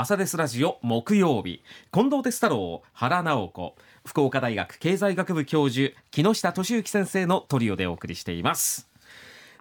朝ですラジオ木曜日。近藤哲太郎原直子。福岡大学経済学部教授木下俊之先生のトリオでお送りしています。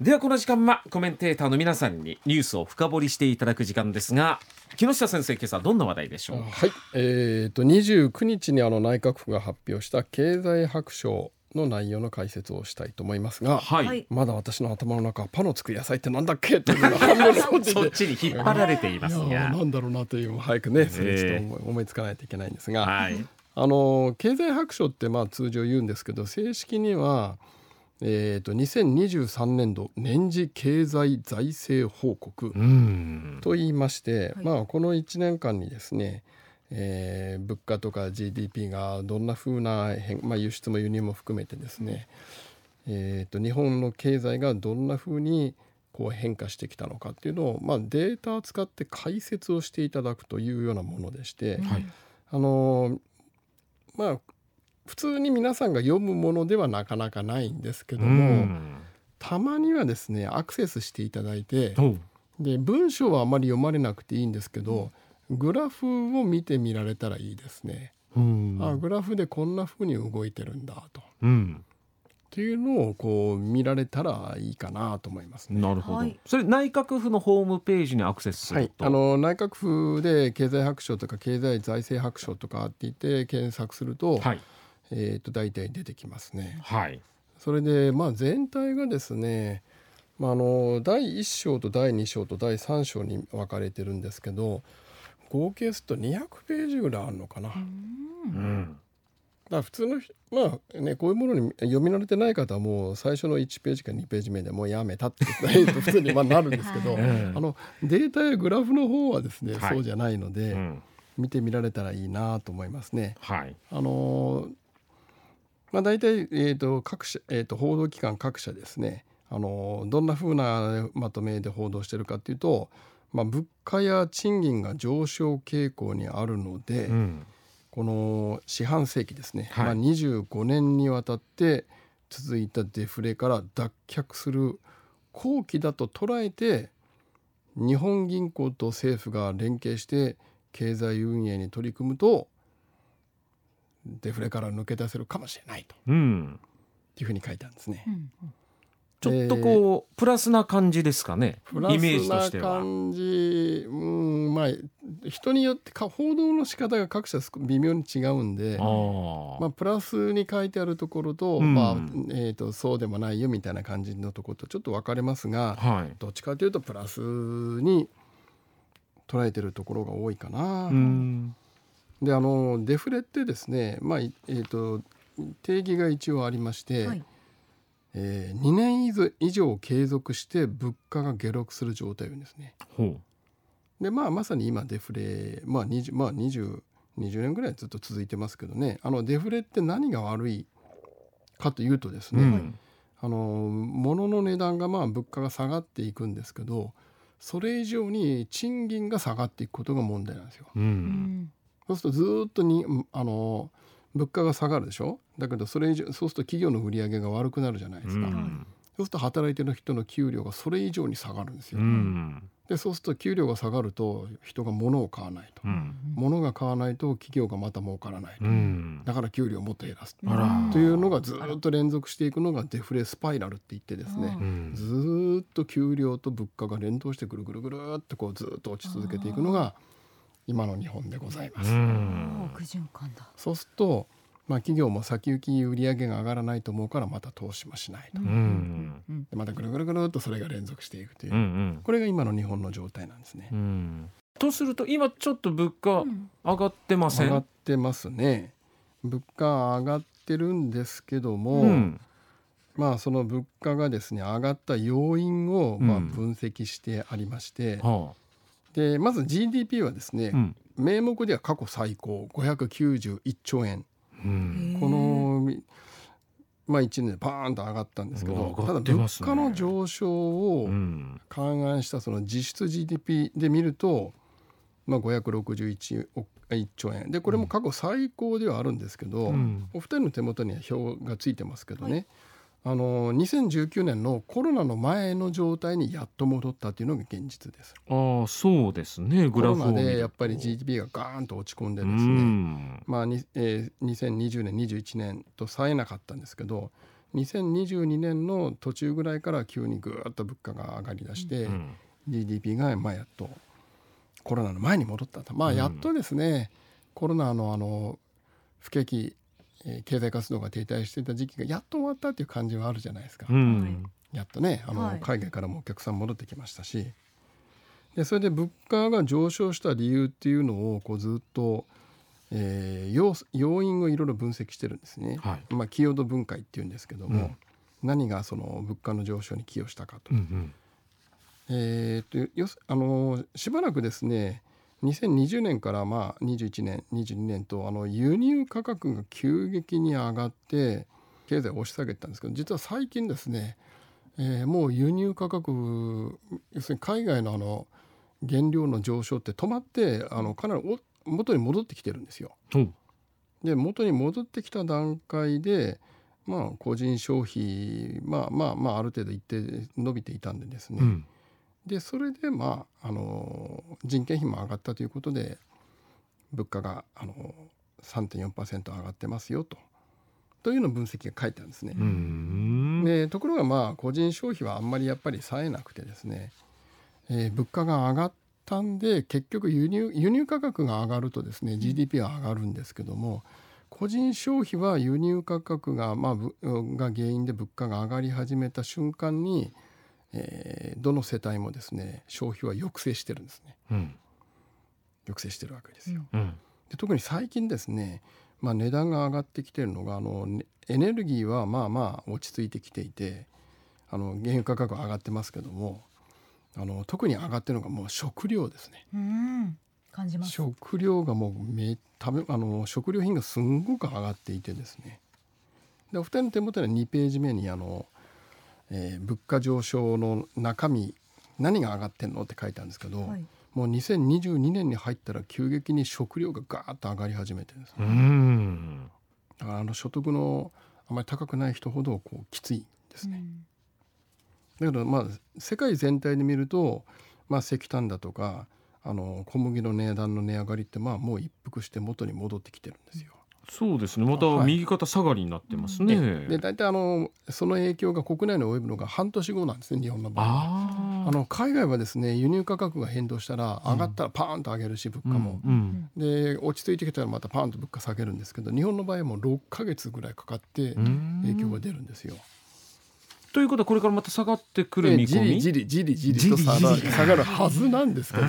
ではこの時間はコメンテーターの皆さんにニュースを深掘りしていただく時間ですが木下先生今朝どんな話題でしょう？はい、えー、と29日にあの内閣府が発表した経済白書の内容の解説をしたいと思いますが、はい、はい。まだ私の頭の中パのつく野菜ってなんだっけっていうのが そっちに引っ張られていますが。ーなんだろうなという早くねそれちょっと思いつかないといけないんですが、はい。あの経済白書ってまあ通常言うんですけど正式には、えー、と2023年度年次経済財政報告うん。と言いまして、はい。まあ、この1年間にですね、えー物価とか GDP がどんな風な変、まあ、輸出も輸入も含めてですね、えー、と日本の経済がどんな風にこう変化してきたのかっていうのを、まあ、データを使って解説をしていただくというようなものでして、はい。あのーまあ普通に皆さんが読むものではなかなかないんですけどうも、ん。たまにはですねアクセスしていただいて、で文章はあまり読まれなくていいんですけど、グラフを見てみられたらいいですね。うんあグラフでこんな風に動いてるんだと。うんっていうのをこう見られたらいいかなと思いますね。なるほど、はいそれ内閣府のホームページにアクセスすはい、ると、あの内閣府で経済白書とか経済財政白書とかって言って検索すると,、はいえー、と大体出てきますね。はいそれでまあ全体がですね、まあ、あの第1章と第2章と第3章に分かれてるんですけど合計すると200ページぐらいあるのかな。だかうん。ら普通の人まあねこういうものに読み慣れてない方はもう最初の1ページか2ページ目でもうやめたって言うと普通に まあなるんですけど、はい。うん。あのデータやグラフの方はですね、はい。そうじゃないので、うん。見てみられたらいいなと思いますね。はい。あのーまあ、大体、えー、と各社、えー、と報道機関各社ですね、あのーどんな風なまとめで報道してるかっていうと、まあ、物価や賃金が上昇傾向にあるので、うん。この四半世紀ですね、はい。まあ、25年にわたって続いたデフレから脱却する後期だと捉えて日本銀行と政府が連携して経済運営に取り組むとデフレから抜け出せるかもしれないとうん。いうふうに書いてあるんですね。うんちょっとこう、プラスな感じですかね？プライメージスなとしては。感じ、うん、まあ人によってか報道の仕方が各社す微妙に違うんで。まあ、プラスに書いてあるところと,、うん。まあえー、とそうでもないよみたいな感じのところとちょっと分かれますがはい。どっちかというとプラスに捉えてるところが多いかな。うん。であのデフレってですね、まあいえー、と定義が一応ありまして、はいえー2年以上継続して物価が下落する状態を言うんですね。ほでまあまさに今デフレまあ 20, まあ20 20年ぐらいずっと続いてますけどねあのデフレって何が悪いかというとですね、ううんあの物の値段がまあ物価が下がっていくんですけどそれ以上に賃金が下がっていくことが問題なんですよ。ううんんそうするとずーっとにあの物価が下がるでしょ？だけどそれ以上そうすると企業の売り上げが悪くなるじゃないですか、うん。そうすると働いてる人の給料がそれ以上に下がるんですよ、うん。でそうすると給料が下がると人が物を買わないと、うん。物が買わないと企業がまた儲からないと、うん。だから給料をもっと減らすと。いうのがずーっと連続していくのがデフレスパイラルって言ってですね、うん。ずーっと給料と物価が連動してぐるぐるぐるっとこうずーっと落ち続けていくのが今の日本でございます。そうすると、まあ、企業も先行き売上が上がらないと思うからまた投資もしないと、うん。うん。でまたぐるぐるぐるっとそれが連続していくという、うん。うんこれが今の日本の状態なんですね。うん。とすると今ちょっと物価うん。上がってません？上がってますね。物価上がってるんですけども、うん。まあその物価がですね上がった要因をまあうん。分析してありまして、はでまず GDP はですね、あうん。名目では過去最高591兆円。うん。このみまあ1年でパーンと上がったんですけうどわ上がただ物価の上昇をうん。勘案したその実質 GDP で見ると、まあ、561億1兆円。でこれも過去最高ではあるんですけど、うん。お二人の手元には表がついてますけどね、あの2019年のコロナの前の状態にやっと戻ったというのが現実です。ああそうですね。コロナでやっぱり GDP がガーンと落ち込んでですね、まあにえー、2020年21年と冴えなかったんですけど2022年の途中ぐらいから急にぐーっと物価が上がりだして、うん、GDP がまあやっとコロナの前に戻ったと。まあやっとですね、うん、コロナのあの不景気経済活動が停滞していた時期がやっと終わったっていう感じはあるじゃないですか。うん、やっとねあの、はい、海外からもお客さん戻ってきましたしでそれで物価が上昇した理由っていうのをこうずっと、えー、要要因をいろいろ分析してるんですね。はい、まあ、寄与度分解っていうんですけども、うん、何がその物価の上昇に寄与したかと。うんうん、えー、とよあのしばらくですね2020年からまあ21年22年とあの輸入価格が急激に上がって経済を押し下げたんですけど実は最近ですね、えー、もう輸入価格要するに海外のあの原料の上昇って止まってあのかなり元に戻ってきてるんですよ。うん、で元に戻ってきた段階でまあ個人消費まあまあまあある程度一定伸びていたんでですね、うんでそれでまああの人件費も上がったということで物価があの3.4%上がってますよと。というの分析が書いてあるんですね。でところがまあ個人消費はあんまりやっぱり冴えなくてですね、えー、物価が上がったんで結局輸入輸入価格が上がるとですね GDP は上がるんですけども個人消費は輸入価格が,、まあ、が原因で物価が上がり始めた瞬間にえー、どの世帯もですね消費は抑制してるんですね、うん、抑制してるわけですよ。うん、で特に最近ですね、まあ、値段が上がってきてるのがあのエネルギーはまあまあ落ち着いてきていてあの原油価格上がってますけどもあの特に上がってるのがもう食料ですね。うん。感じます。食料がもうめ食べあの食料品がすんごく上がっていてですね。でお二人の手元には2ページ目にあのえー、物価上昇の中身何が上がってんのって書いてあるんですけど、はい、もう2022年に入ったら急激に食料がガーッと上がり始めてですねだからあの所得のあまり高くない人ほどこうきついですね。だけどまあ世界全体で見ると、まあ、石炭だとかあの小麦の値段の値上がりってまあもう一服して元に戻ってきてるんですよ。そうですね。また右肩下がりになってますね。はい、で大体あのその影響が国内に及ぶのが半年後なんですね日本の場合。は。あの海外はですね輸入価格が変動したら上がったらパーンと上げるし物価も、うんうん、で落ち着いてきたらまたパーンと物価下げるんですけど日本の場合はもう6か月ぐらいかかって影響が出るんですよ。ということはこれからまた下がってくる見込み？じりじりじりじりと下がるはずなんですけど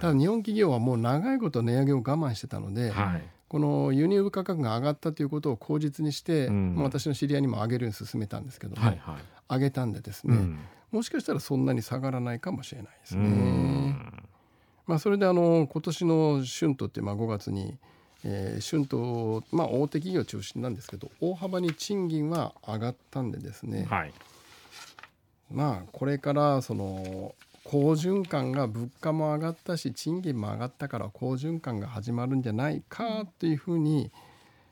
ただ日本企業はもう長いこと値上げを我慢してたので、はいこの輸入価格が上がったということを口実にして、うん、私の知り合いにも上げるように進めたんですけども、はいはい、上げたんでですね、うん、もしかしたらそんなに下がらないかもしれないですね。まあ、それであの今年の春闘ってまあ5月に、えー、春闘、まあ、大手企業中心なんですけど大幅に賃金は上がったんでですね、はい、まあこれからその好循環が物価も上がったし賃金も上がったから好循環が始まるんじゃないかというふうに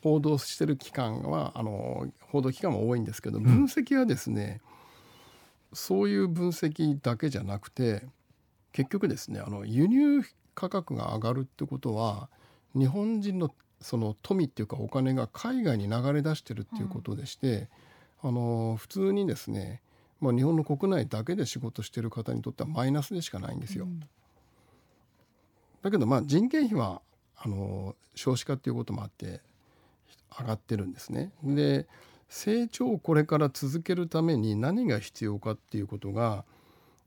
報道してる機関はあの報道機関も多いんですけど分析はですね、うん、そういう分析だけじゃなくて結局ですねあの輸入価格が上がるってことは日本人のその富っていうかお金が海外に流れ出してるっていうことでして、うん、あの普通にですねまあ、日本の国内だけで仕事してる方にとってはマイナスでしかないんですよ。うん、だけどまあ人件費はあの少子化っていうこともあって上がってるんですね。で成長をこれから続けるために何が必要かっていうことが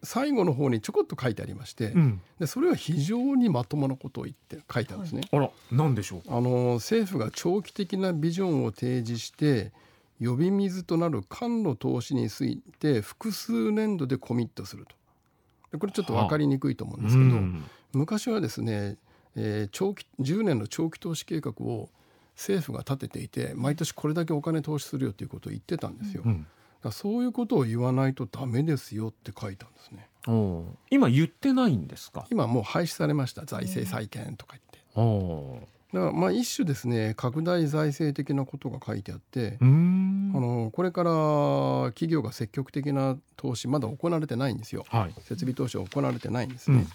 最後の方にちょこっと書いてありまして、うん、でそれは非常にまともなことを言って書いてあるんですね。はい、あら何でしょうあの政府が長期的なビジョンを提示して呼び水となる間の投資について複数年度でコミットすると。これちょっと分かりにくいと思うんですけど、はあうん、昔はですね、えー、長期10年の長期投資計画を政府が立てていて毎年これだけお金投資するよということを言ってたんですよ。うん、だそういうことを言わないとダメですよって書いたんですね。今言ってないんですか？今もう廃止されました。財政再建とか言って。だからまあ一種ですね拡大財政的なことが書いてあってあのこれから企業が積極的な投資まだ行われてないんですよ。はい。設備投資は行われてないんですね。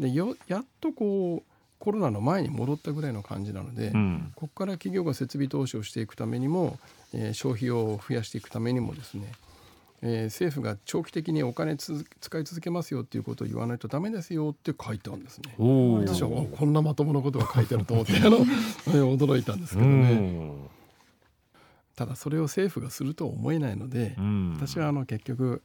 でよやっとこうコロナの前に戻ったぐらいの感じなので、うん。ここから企業が設備投資をしていくためにも、えー消費を増やしていくためにもですね、えー政府が長期的にお金つ使い続けますよっていうことを言わないとダメですよって書いてあるんですね。私はおこんなまともなことが書いてあると思ってあの えー驚いたんですけどね。ただそれを政府がするとは思えないので、うん私はあの結局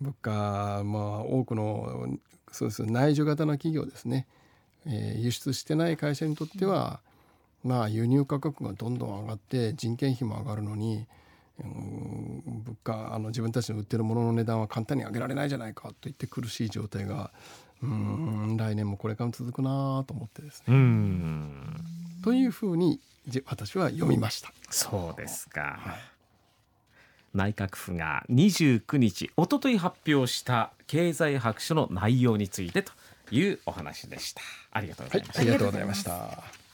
物価まあ多くのそうです内需型の企業ですね、えー輸出してない会社にとっては、まあ輸入価格がどんどん上がって人件費も上がるのに、うん物価あの自分たちの売ってるものの値段は簡単に上げられないじゃないかと言って苦しい状態がうん来年もこれからも続くなと思ってですね。うんというふうにじ私は読みました。そうですか、内閣府が29日おととい発表した経済白書の内容についてというお話でしたありがとうございました、ありがとうございました。